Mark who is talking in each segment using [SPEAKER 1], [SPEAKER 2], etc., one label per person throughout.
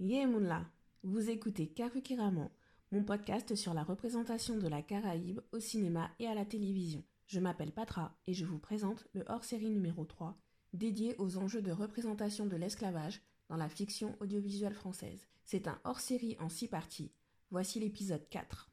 [SPEAKER 1] Yemunla, vous écoutez Karukiraman, mon podcast sur la représentation de la Caraïbe au cinéma et à la télévision. Je m'appelle Patra et je vous présente le hors-série numéro 3, dédié aux enjeux de représentation de l'esclavage dans la fiction audiovisuelle française. C'est un hors-série en six parties. Voici l'épisode 4.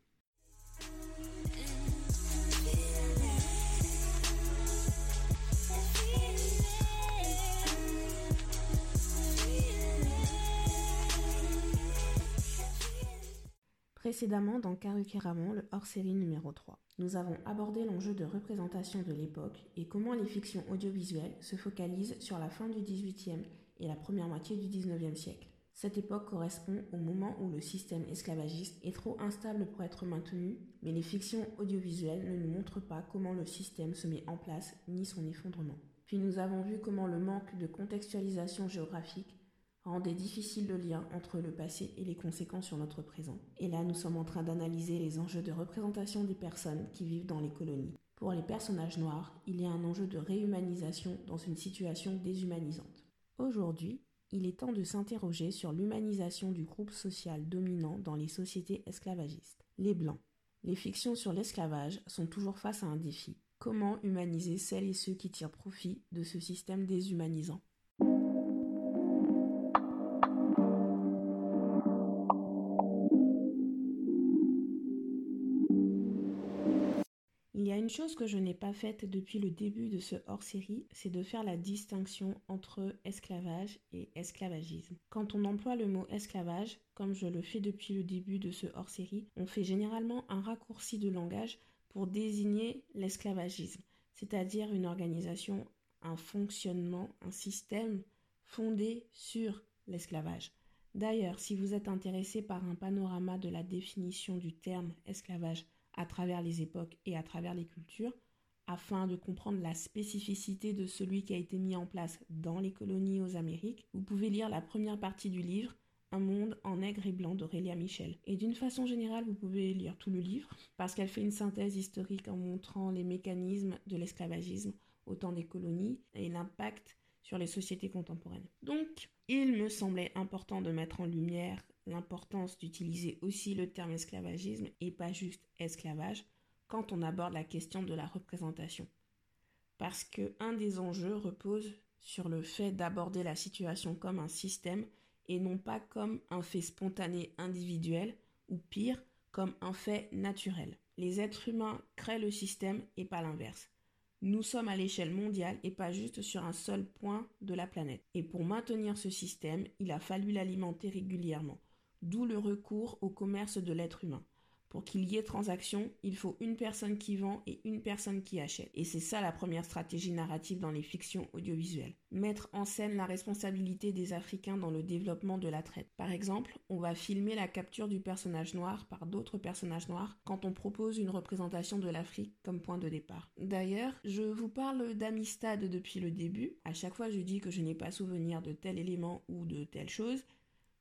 [SPEAKER 1] Précédemment dans Karukeramon, le hors-série numéro 3, nous avons abordé l'enjeu de représentation de l'époque et comment les fictions audiovisuelles se focalisent sur la fin du XVIIIe et la première moitié du XIXe siècle. Cette époque correspond au moment où le système esclavagiste est trop instable pour être maintenu, mais les fictions audiovisuelles ne nous montrent pas comment le système se met en place ni son effondrement. Puis nous avons vu comment le manque de contextualisation géographique rendait difficile le lien entre le passé et les conséquences sur notre présent. Et là, nous sommes en train d'analyser les enjeux de représentation des personnes qui vivent dans les colonies. Pour les personnages noirs, il y a un enjeu de réhumanisation dans une situation déshumanisante. Aujourd'hui, il est temps de s'interroger sur l'humanisation du groupe social dominant dans les sociétés esclavagistes, les Blancs. Les fictions sur l'esclavage sont toujours face à un défi. Comment humaniser celles et ceux qui tirent profit de ce système déshumanisant? Il y a une chose que je n'ai pas faite depuis le début de ce hors-série, c'est de faire la distinction entre esclavage et esclavagisme. Quand on emploie le mot esclavage, comme je le fais depuis le début de ce hors-série, on fait généralement un raccourci de langage pour désigner l'esclavagisme, c'est-à-dire une organisation, un fonctionnement, un système fondé sur l'esclavage. D'ailleurs, si vous êtes intéressé par un panorama de la définition du terme esclavage à travers les époques et à travers les cultures, afin de comprendre la spécificité de celui qui a été mis en place dans les colonies aux Amériques, vous pouvez lire la première partie du livre Un monde en nègre et blanc d'Aurélia Michel. Et d'une façon générale, vous pouvez lire tout le livre, parce qu'elle fait une synthèse historique en montrant les mécanismes de l'esclavagisme au temps des colonies et l'impact sur les sociétés contemporaines. Donc, il me semblait important de mettre en lumière l'importance d'utiliser aussi le terme esclavagisme et pas juste esclavage quand on aborde la question de la représentation. Parce que un des enjeux repose sur le fait d'aborder la situation comme un système et non pas comme un fait spontané individuel ou pire, comme un fait naturel. Les êtres humains créent le système et pas l'inverse. Nous sommes à l'échelle mondiale et pas juste sur un seul point de la planète. Et pour maintenir ce système, il a fallu l'alimenter régulièrement d'où le recours au commerce de l'être humain. Pour qu'il y ait transaction, il faut une personne qui vend et une personne qui achète. Et c'est ça la première stratégie narrative dans les fictions audiovisuelles. Mettre en scène la responsabilité des Africains dans le développement de la traite. Par exemple, on va filmer la capture du personnage noir par d'autres personnages noirs quand on propose une représentation de l'Afrique comme point de départ. D'ailleurs, je vous parle d'Amistad depuis le début. À chaque fois, je dis que je n'ai pas souvenir de tel élément ou de telle chose.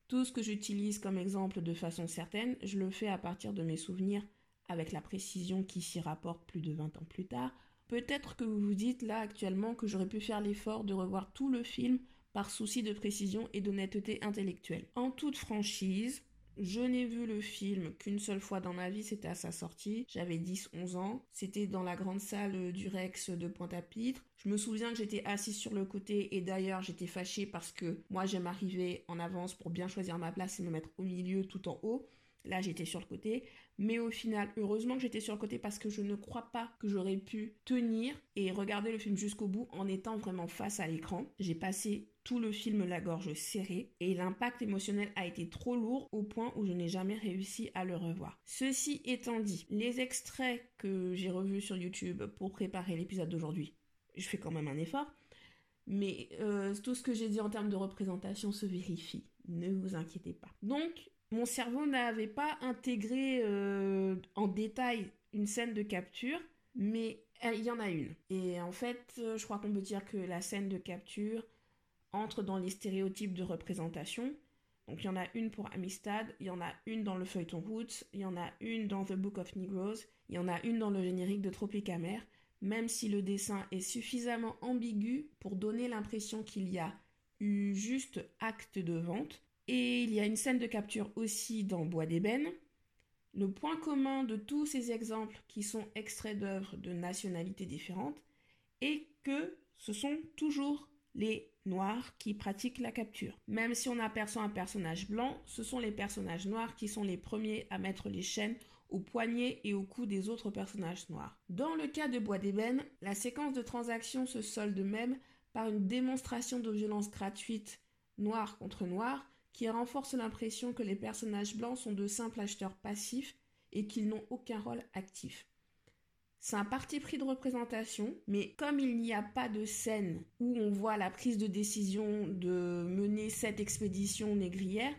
[SPEAKER 1] Tout ce que j'utilise comme exemple de façon certaine, je le fais à partir de mes souvenirs avec la précision qui s'y rapporte plus de 20 ans plus tard. Peut-être que vous vous dites là actuellement que j'aurais pu faire l'effort de revoir tout le film par souci de précision et d'honnêteté intellectuelle. En toute franchise, je n'ai vu le film qu'une seule fois dans ma vie, c'était à sa sortie. J'avais 10-11 ans. C'était dans la grande salle du Rex de Pointe-à-Pitre. Je me souviens que j'étais assise sur le côté et d'ailleurs j'étais fâchée parce que moi j'aime arriver en avance pour bien choisir ma place et me mettre au milieu tout en haut. Là, j'étais sur le côté. Mais au final, heureusement que j'étais sur le côté parce que je ne crois pas que j'aurais pu tenir et regarder le film jusqu'au bout en étant vraiment face à l'écran. J'ai passé tout le film la gorge serrée et l'impact émotionnel a été trop lourd au point où je n'ai jamais réussi à le revoir. Ceci étant dit, les extraits que j'ai revus sur YouTube pour préparer l'épisode d'aujourd'hui, je fais quand même un effort. Mais euh, tout ce que j'ai dit en termes de représentation se vérifie. Ne vous inquiétez pas. Donc, mon cerveau n'avait pas intégré euh, en détail une scène de capture, mais il y en a une. Et en fait, euh, je crois qu'on peut dire que la scène de capture entre dans les stéréotypes de représentation. Donc il y en a une pour Amistad, il y en a une dans le feuilleton Roots, il y en a une dans The Book of Negroes, il y en a une dans le générique de Tropicamer, même si le dessin est suffisamment ambigu pour donner l'impression qu'il y a eu juste acte de vente, Et il y a une scène de capture aussi dans Bois d'ébène. Le point commun de tous ces exemples qui sont extraits d'œuvres de nationalités différentes est que ce sont toujours les noirs qui pratiquent la capture. Même si on aperçoit un personnage blanc, ce sont les personnages noirs qui sont les premiers à mettre les chaînes aux poignets et au cou des autres personnages noirs. Dans le cas de Bois d'ébène, la séquence de transaction se solde même par une démonstration de violence gratuite noir contre noir qui renforce l'impression que les personnages blancs sont de simples acheteurs passifs et qu'ils n'ont aucun rôle actif. C'est un parti pris de représentation, mais comme il n'y a pas de scène où on voit la prise de décision de mener cette expédition négrière,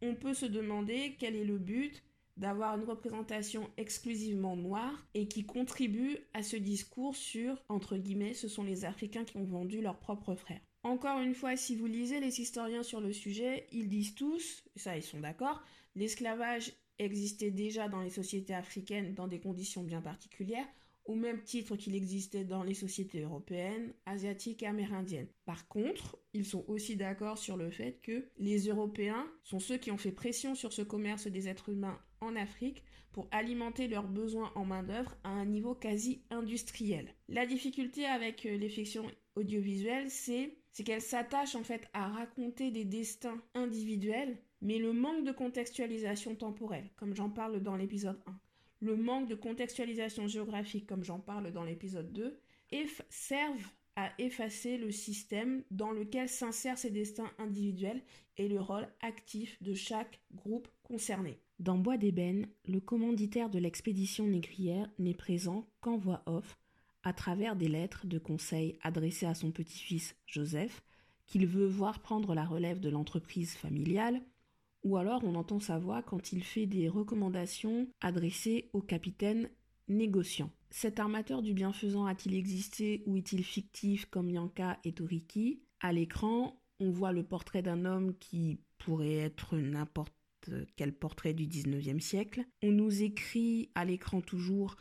[SPEAKER 1] on peut se demander quel est le but d'avoir une représentation exclusivement noire et qui contribue à ce discours sur, entre guillemets, ce sont les Africains qui ont vendu leurs propres frères. Encore une fois, si vous lisez les historiens sur le sujet, ils disent tous, ça ils sont d'accord, l'esclavage existait déjà dans les sociétés africaines dans des conditions bien particulières, au même titre qu'il existait dans les sociétés européennes, asiatiques et amérindiennes. Par contre, ils sont aussi d'accord sur le fait que les Européens sont ceux qui ont fait pression sur ce commerce des êtres humains en Afrique pour alimenter leurs besoins en main-d'œuvre à un niveau quasi industriel. La difficulté avec euh, les fictions audiovisuelles, c'est qu'elles s'attachent en fait à raconter des destins individuels, mais le manque de contextualisation temporelle, comme j'en parle dans l'épisode 1, le manque de contextualisation géographique, comme j'en parle dans l'épisode 2, servent à effacer le système dans lequel s'insèrent ces destins individuels et le rôle actif de chaque groupe concerné. Dans Bois d'ébène, le commanditaire de l'expédition négrière n'est présent qu'en voix off, à travers des lettres de conseil adressées à son petit-fils Joseph, qu'il veut voir prendre la relève de l'entreprise familiale, ou alors on entend sa voix quand il fait des recommandations adressées au capitaine négociant. Cet armateur du bienfaisant a-t-il existé ou est-il fictif comme Yanka et Toriki? À l'écran, on voit le portrait d'un homme qui pourrait être n'importe quel portrait du 19e siècle. On nous écrit à l'écran toujours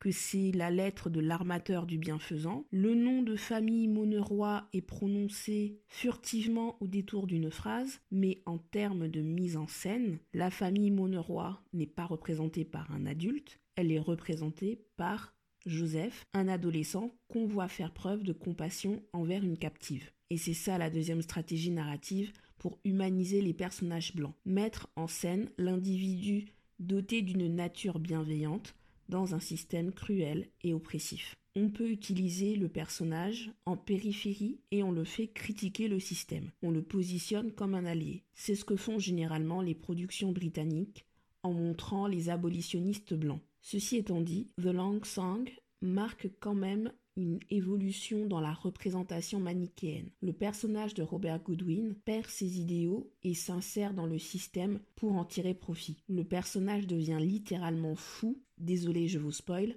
[SPEAKER 1] que c'est la lettre de l'armateur du bienfaisant. Le nom de famille Moneroy est prononcé furtivement au détour d'une phrase, mais en termes de mise en scène, la famille Moneroy n'est pas représentée par un adulte, elle est représentée par Joseph, un adolescent qu'on voit faire preuve de compassion envers une captive. Et c'est ça la deuxième stratégie narrative pour humaniser les personnages blancs. Mettre en scène l'individu doté d'une nature bienveillante dans un système cruel et oppressif. On peut utiliser le personnage en périphérie et on le fait critiquer le système. On le positionne comme un allié. C'est ce que font généralement les productions britanniques en montrant les abolitionnistes blancs. Ceci étant dit, The Long Song marque quand même une évolution dans la représentation manichéenne. Le personnage de Robert Goodwin perd ses idéaux et s'insère dans le système pour en tirer profit. Le personnage devient littéralement fou, désolé je vous spoil,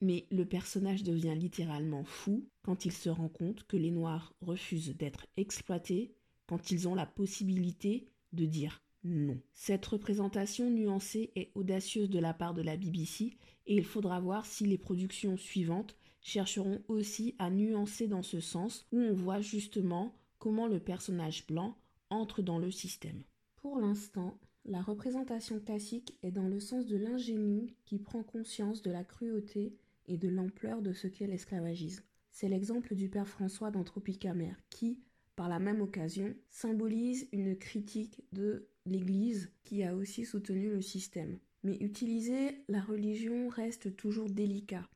[SPEAKER 1] mais le personnage devient littéralement fou quand il se rend compte que les Noirs refusent d'être exploités, quand ils ont la possibilité de dire non. Cette représentation nuancée est audacieuse de la part de la BBC et il faudra voir si les productions suivantes chercheront aussi à nuancer dans ce sens où on voit justement comment le personnage blanc entre dans le système. Pour l'instant, la représentation classique est dans le sens de l'ingénu qui prend conscience de la cruauté et de l'ampleur de ce qu'est l'esclavagisme. C'est l'exemple du père François dans Tropicamer qui, par la même occasion, symbolise une critique de l'Église qui a aussi soutenu le système. Mais utiliser la religion reste toujours délicat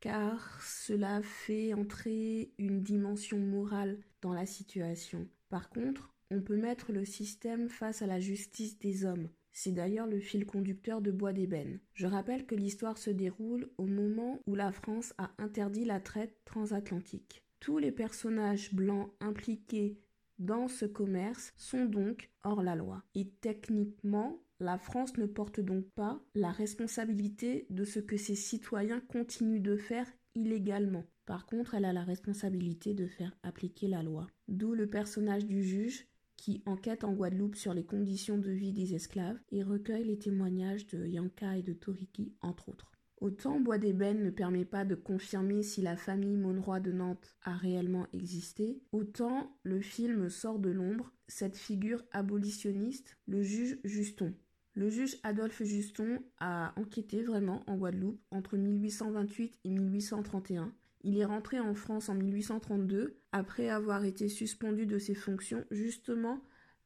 [SPEAKER 1] car cela fait entrer une dimension morale dans la situation. Par contre, on peut mettre le système face à la justice des hommes. C'est d'ailleurs le fil conducteur de Bois d'ébène. Je rappelle que l'histoire se déroule au moment où la France a interdit la traite transatlantique. Tous les personnages blancs impliqués dans ce commerce sont donc hors la loi. Et techniquement, la France ne porte donc pas la responsabilité de ce que ses citoyens continuent de faire illégalement. Par contre, elle a la responsabilité de faire appliquer la loi. D'où le personnage du juge qui enquête en Guadeloupe sur les conditions de vie des esclaves et recueille les témoignages de Yanka et de Toriki, entre autres. Autant Bois d'ébène ne permet pas de confirmer si la famille Monroy de Nantes a réellement existé, autant le film sort de l'ombre cette figure abolitionniste, le juge Juston. Le juge Adolphe Juston a enquêté vraiment en Guadeloupe entre 1828 et 1831. Il est rentré en France en 1832 après avoir été suspendu de ses fonctions justement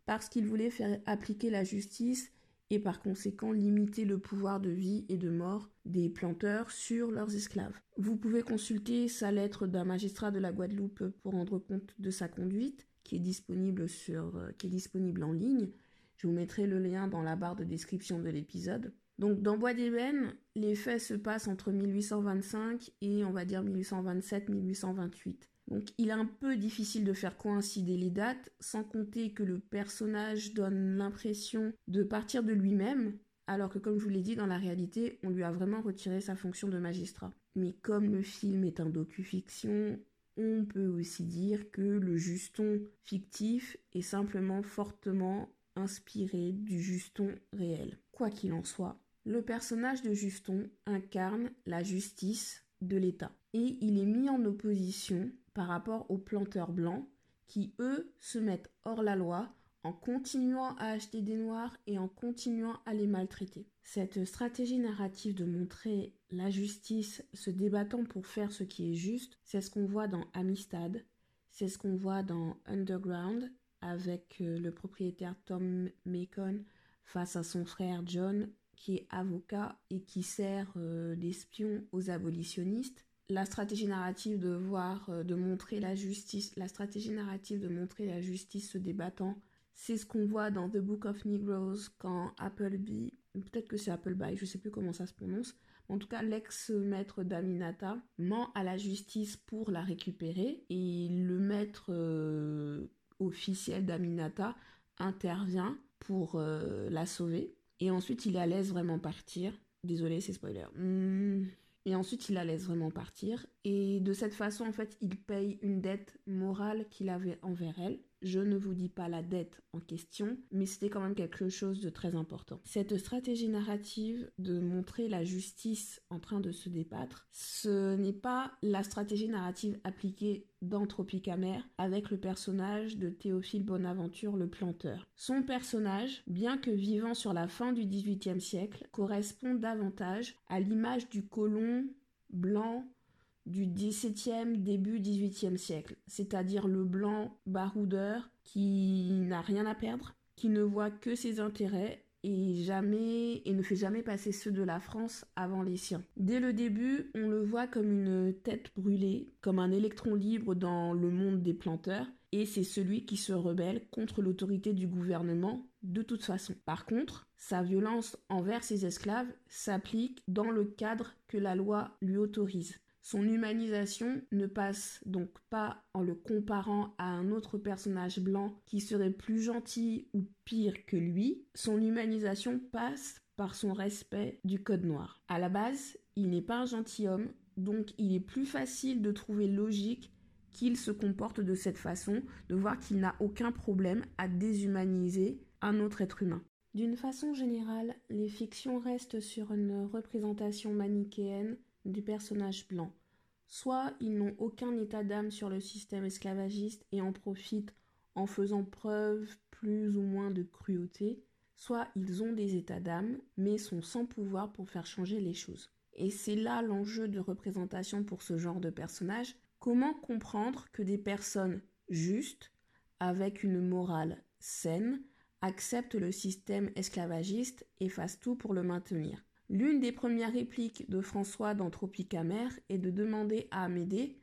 [SPEAKER 1] parce qu'il voulait faire appliquer la justice et par conséquent limiter le pouvoir de vie et de mort des planteurs sur leurs esclaves. Vous pouvez consulter sa lettre d'un magistrat de la Guadeloupe pour rendre compte de sa conduite, qui est disponible, sur, euh, qui est disponible en ligne. Je vous mettrai le lien dans la barre de description de l'épisode. Donc dans Bois d'Ébène, les faits se passent entre 1825 et on va dire 1827-1828. Donc il est un peu difficile de faire coïncider les dates, sans compter que le personnage donne l'impression de partir de lui-même, alors que comme je vous l'ai dit, dans la réalité, on lui a vraiment retiré sa fonction de magistrat. Mais comme le film est un docu-fiction, on peut aussi dire que le Juston fictif est simplement fortement inspiré du Juston réel. Quoi qu'il en soit, le personnage de Juston incarne la justice de l'État et il est mis en opposition par rapport aux planteurs blancs qui, eux, se mettent hors la loi en continuant à acheter des noirs et en continuant à les maltraiter. Cette stratégie narrative de montrer la justice se débattant pour faire ce qui est juste, c'est ce qu'on voit dans Amistad, c'est ce qu'on voit dans Underground avec euh, le propriétaire Tom Macon face à son frère John qui est avocat et qui sert euh, d'espion aux abolitionnistes. La stratégie narrative de voir, euh, de montrer la justice, la stratégie narrative de montrer la justice se débattant, c'est ce qu'on voit dans The Book of Negroes quand Appleby, peut-être que c'est Appleby, je sais plus comment ça se prononce, en tout cas l'ex-maître d'Aminata ment à la justice pour la récupérer et le maître officiel d'Aminata intervient pour euh, la sauver et ensuite il la laisse vraiment partir. Désolé, c'est spoiler. Hmm. Et ensuite, il la laisse vraiment partir. Et de cette façon, en fait, il paye une dette morale qu'il avait envers elle. Je ne vous dis pas la dette en question, mais c'était quand même quelque chose de très important. Cette stratégie narrative de montrer la justice en train de se débattre, ce n'est pas la stratégie narrative appliquée dans Tropicamer avec le personnage de Théophile Bonaventure le planteur. Son personnage, bien que vivant sur la fin du XVIIIe siècle, correspond davantage à l'image du colon blanc du XVIIe, début XVIIIe siècle, c'est-à-dire le blanc baroudeur qui n'a rien à perdre, qui ne voit que ses intérêts et jamais et ne fait jamais passer ceux de la France avant les siens. Dès le début, on le voit comme une tête brûlée, comme un électron libre dans le monde des planteurs, et c'est celui qui se rebelle contre l'autorité du gouvernement de toute façon. Par contre, sa violence envers ses esclaves s'applique dans le cadre que la loi lui autorise. Son humanisation ne passe donc pas en le comparant à un autre personnage blanc qui serait plus gentil ou pire que lui. Son humanisation passe par son respect du code noir. À la base, il n'est pas un gentilhomme, donc il est plus facile de trouver logique qu'il se comporte de cette façon, de voir qu'il n'a aucun problème à déshumaniser un autre être humain. D'une façon générale, les fictions restent sur une représentation manichéenne du personnage blanc. Soit ils n'ont aucun état d'âme sur le système esclavagiste et en profitent en faisant preuve plus ou moins de cruauté, soit ils ont des états d'âme mais sont sans pouvoir pour faire changer les choses. Et c'est là l'enjeu de représentation pour ce genre de personnage. Comment comprendre que des personnes justes, avec une morale saine, acceptent le système esclavagiste et fassent tout pour le maintenir? L'une des premières répliques de François dans Tropicamer est de demander à Amédée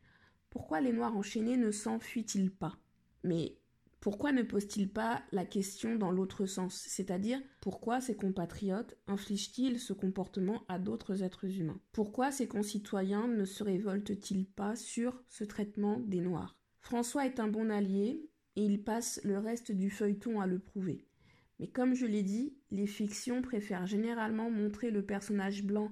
[SPEAKER 1] pourquoi les Noirs enchaînés ne s'enfuient-ils pas? Mais pourquoi ne pose-t-il pas la question dans l'autre sens? C'est-à-dire, pourquoi ses compatriotes infligent-ils ce comportement à d'autres êtres humains? Pourquoi ses concitoyens ne se révoltent-ils pas sur ce traitement des Noirs? François est un bon allié et il passe le reste du feuilleton à le prouver. Mais comme je l'ai dit, les fictions préfèrent généralement montrer le personnage blanc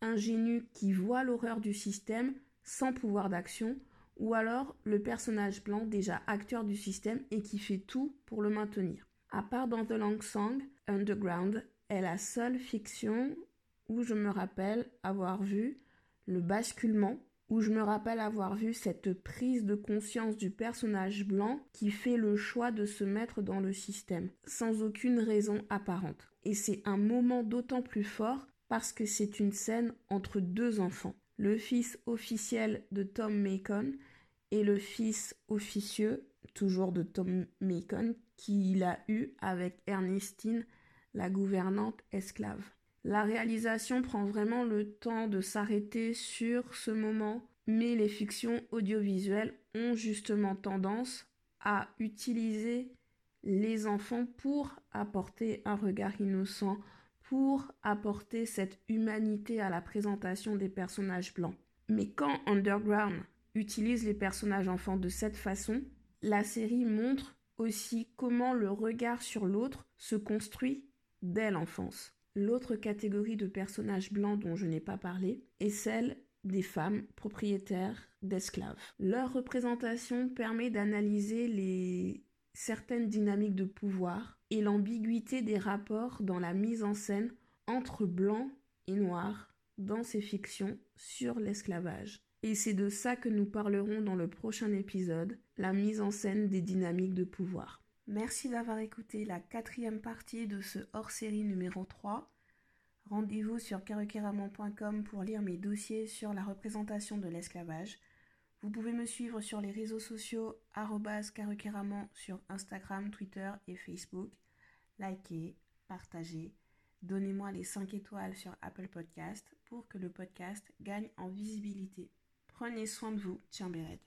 [SPEAKER 1] ingénu qui voit l'horreur du système sans pouvoir d'action, ou alors le personnage blanc déjà acteur du système et qui fait tout pour le maintenir. À part dans The Long Song, Underground est la seule fiction où je me rappelle avoir vu le basculement, où je me rappelle avoir vu cette prise de conscience du personnage blanc qui fait le choix de se mettre dans le système, sans aucune raison apparente. Et c'est un moment d'autant plus fort parce que c'est une scène entre deux enfants. Le fils officiel de Tom Macon et le fils officieux, toujours de Tom Macon, qu'il a eu avec Ernestine, la gouvernante esclave. La réalisation prend vraiment le temps de s'arrêter sur ce moment, mais les fictions audiovisuelles ont justement tendance à utiliser les enfants pour apporter un regard innocent, pour apporter cette humanité à la présentation des personnages blancs. Mais quand Underground utilise les personnages enfants de cette façon, la série montre aussi comment le regard sur l'autre se construit dès l'enfance. L'autre catégorie de personnages blancs dont je n'ai pas parlé est celle des femmes propriétaires d'esclaves. Leur représentation permet d'analyser les certaines dynamiques de pouvoir et l'ambiguïté des rapports dans la mise en scène entre blancs et noirs dans ces fictions sur l'esclavage. Et c'est de ça que nous parlerons dans le prochain épisode, la mise en scène des dynamiques de pouvoir. Merci d'avoir écouté la quatrième partie de ce hors-série numéro 3. Rendez-vous sur karukeramon.com pour lire mes dossiers sur la représentation de l'esclavage. Vous pouvez me suivre sur les réseaux sociaux karukeramon sur Instagram, Twitter et Facebook. Likez, partagez, donnez-moi les 5 étoiles sur Apple Podcast pour que le podcast gagne en visibilité. Prenez soin de vous, Tiens Béred.